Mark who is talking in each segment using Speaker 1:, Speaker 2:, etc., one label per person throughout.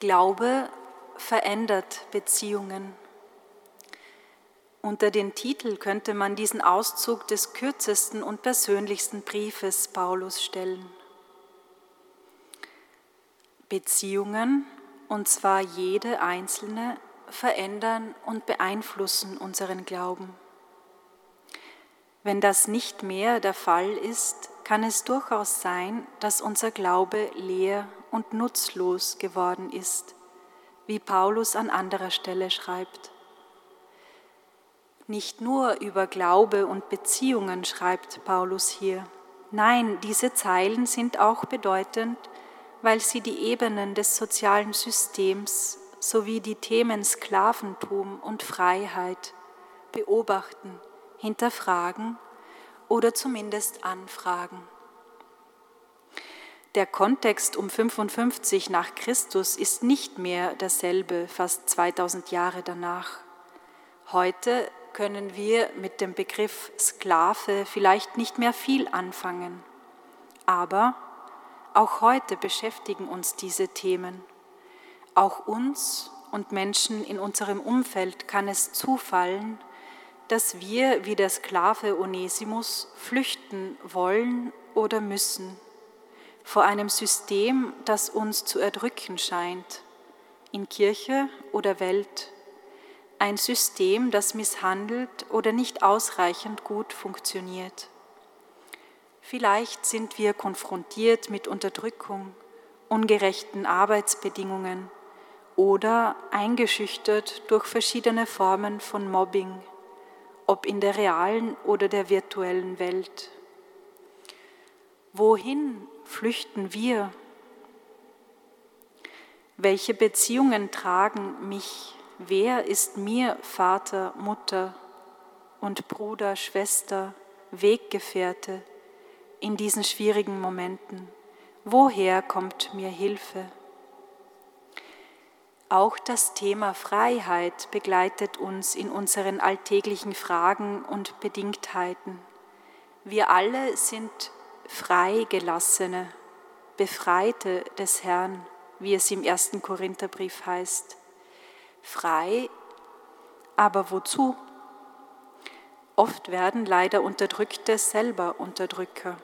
Speaker 1: Glaube verändert Beziehungen. Unter den Titel könnte man diesen Auszug des kürzesten und persönlichsten Briefes Paulus stellen. Beziehungen, und zwar jede einzelne, verändern und beeinflussen unseren Glauben. Wenn das nicht mehr der Fall ist, kann es durchaus sein, dass unser Glaube leer und nutzlos geworden ist, wie Paulus an anderer Stelle schreibt. Nicht nur über Glaube und Beziehungen schreibt Paulus hier. Nein, diese Zeilen sind auch bedeutend, weil sie die Ebenen des sozialen Systems sowie die Themen Sklaventum und Freiheit beobachten, hinterfragen oder zumindest anfragen. Der Kontext um 55 nach Christus ist nicht mehr derselbe fast 2000 Jahre danach. Heute können wir mit dem Begriff Sklave vielleicht nicht mehr viel anfangen. Aber auch heute beschäftigen uns diese Themen. Auch uns und Menschen in unserem Umfeld kann es zufallen, dass wir wie der Sklave Onesimus flüchten wollen oder müssen vor einem System, das uns zu erdrücken scheint, in Kirche oder Welt ein System, das misshandelt oder nicht ausreichend gut funktioniert. Vielleicht sind wir konfrontiert mit Unterdrückung, ungerechten Arbeitsbedingungen oder eingeschüchtert durch verschiedene Formen von Mobbing, ob in der realen oder der virtuellen Welt. Wohin flüchten wir? Welche Beziehungen tragen mich wer ist mir Vater, Mutter und Bruder, Schwester, Weggefährte in diesen schwierigen Momenten? Woher kommt mir Hilfe? Auch das Thema Freiheit begleitet uns in unseren alltäglichen Fragen und Bedingtheiten. Wir alle sind Freigelassene, Befreite des Herrn, wie es im ersten Korintherbrief heißt frei, aber wozu? Oft werden leider Unterdrückte selber Unterdrücker.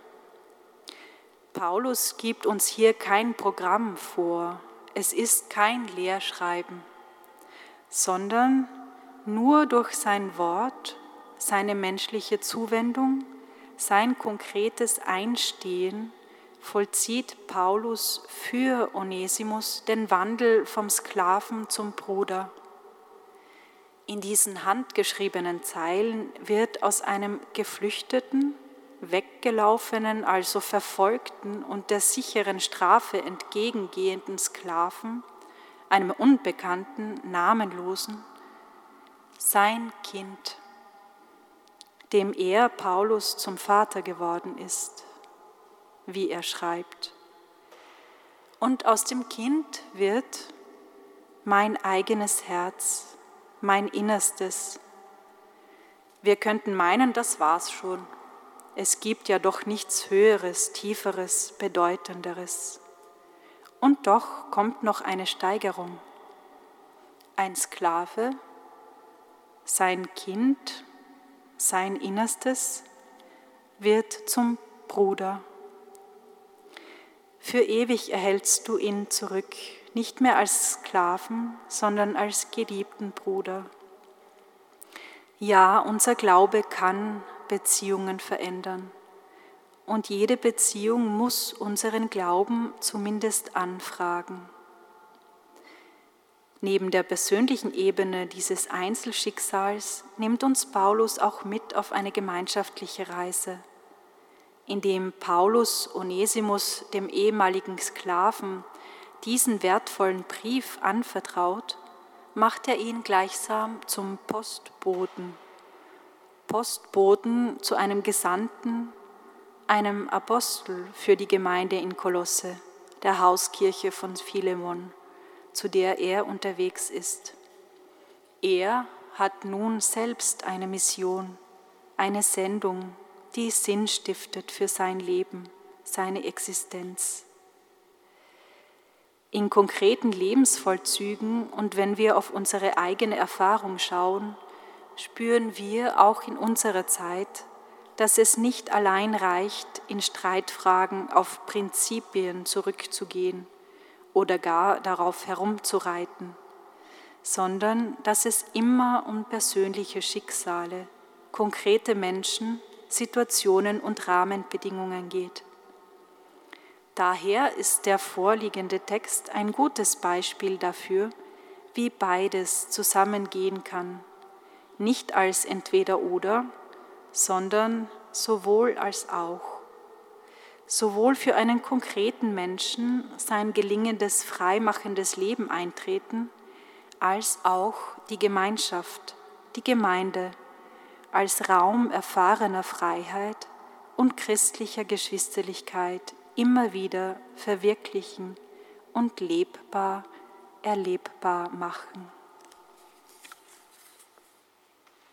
Speaker 1: Paulus gibt uns hier kein Programm vor, es ist kein Lehrschreiben, sondern nur durch sein Wort, seine menschliche Zuwendung, sein konkretes Einstehen vollzieht Paulus für Onesimus den Wandel vom Sklaven zum Bruder. In diesen handgeschriebenen Zeilen wird aus einem geflüchteten, weggelaufenen, also verfolgten und der sicheren Strafe entgegengehenden Sklaven, einem unbekannten, namenlosen, sein Kind, dem er Paulus zum Vater geworden ist wie er schreibt. Und aus dem Kind wird mein eigenes Herz, mein Innerstes. Wir könnten meinen, das war's schon. Es gibt ja doch nichts Höheres, Tieferes, Bedeutenderes. Und doch kommt noch eine Steigerung. Ein Sklave, sein Kind, sein Innerstes wird zum Bruder für ewig erhältst du ihn zurück, nicht mehr als Sklaven, sondern als geliebten Bruder. Ja, unser Glaube kann Beziehungen verändern. Und jede Beziehung muss unseren Glauben zumindest anfragen. Neben der persönlichen Ebene dieses Einzelschicksals nimmt uns Paulus auch mit auf eine gemeinschaftliche Reise in dem Paulus Onesimus, dem ehemaligen Sklaven, diesen wertvollen Brief anvertraut, macht er ihn gleichsam zum Postboten. Postboten zu einem Gesandten, einem Apostel für die Gemeinde in Kolosse, der Hauskirche von Philemon, zu der er unterwegs ist. Er hat nun selbst eine Mission, eine Sendung, die Sinn stiftet für sein Leben, seine Existenz. In konkreten Lebensvollzügen und wenn wir auf unsere eigene Erfahrung schauen, spüren wir auch in unserer Zeit, dass es nicht allein reicht, in Streitfragen auf Prinzipien zurückzugehen oder gar darauf herumzureiten, sondern dass es immer um persönliche Schicksale, konkrete Menschen, Situationen und Rahmenbedingungen geht. Daher ist der vorliegende Text ein gutes Beispiel dafür, wie beides zusammengehen kann, nicht als entweder oder, sondern sowohl als auch. Sowohl für einen konkreten Menschen sein gelingendes, freimachendes Leben eintreten, als auch die Gemeinschaft, die Gemeinde, als Raum erfahrener Freiheit und christlicher Geschwisterlichkeit immer wieder verwirklichen und lebbar, erlebbar machen.